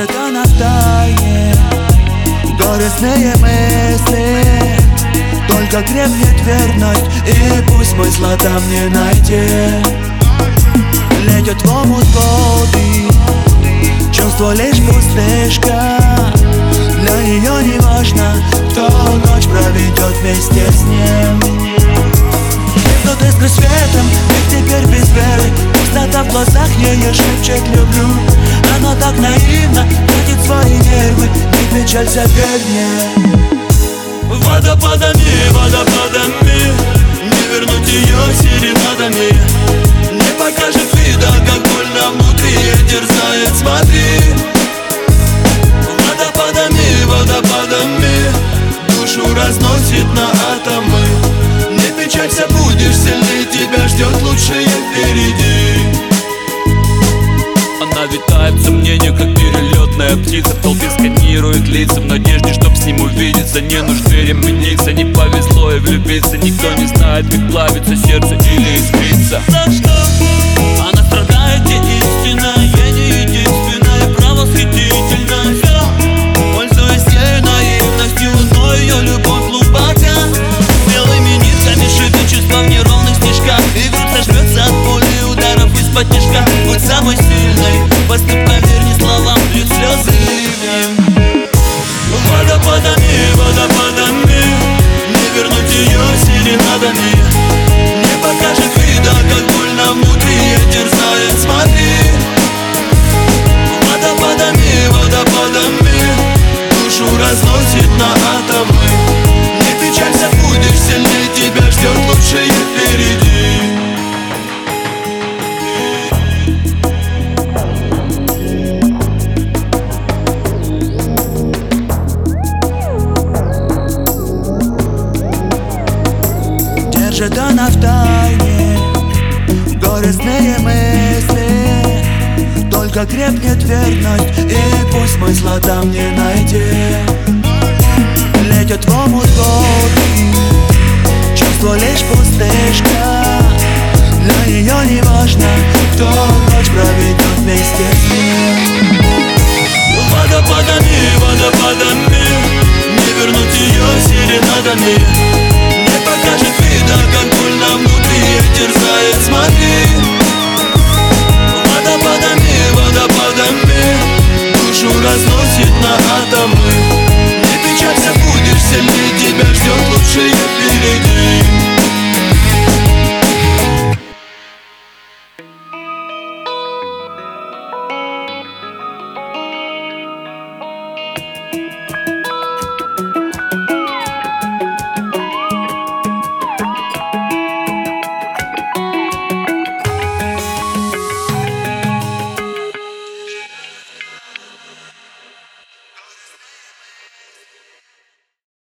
Она в тайне Горестные мысли Только крепнет верность И пусть смысла там не найти Летят в омут годы Чувство лишь пустышка Для нее не важно Кто ночь проведет вместе с ним Идут искры светом, их теперь без веры Пустота в глазах ее шепчет люблю Она так наивно тратит свои нервы Не печалься, верь мне Водопадами, водопадами Не вернуть ее серенадами Не покажет вида, как больно внутри Терзает, смотри Она витает в сомнениях, как перелетная птица. В толпе сканирует лица в надежде, чтоб с ним увидеться. Не нужды ремениться, не повезло и влюбиться. Никто не знает, как плавится сердце или искрится. За что? Из-под тяжка Будь самой сильной, поступка верни словам Льют слезы ливнем Водопадами, водопадами Не вернуть ее серенадами Не покажет вида, как больно внутри Терзает, смотри. Водопадами, водопадами Душу разносит на Жадана в тайне Горестные мысли Только крепнет верность И пусть мой сладам не найти Летят в омут годы Чувство лишь пустышка Для нее не важно Кто ночь проведет вместе с ним Водопадами, водопадами Не вернуть ее серенадами разносит на атомы. Не печалься, будешь сильнее, тебя ждет лучшее впереди.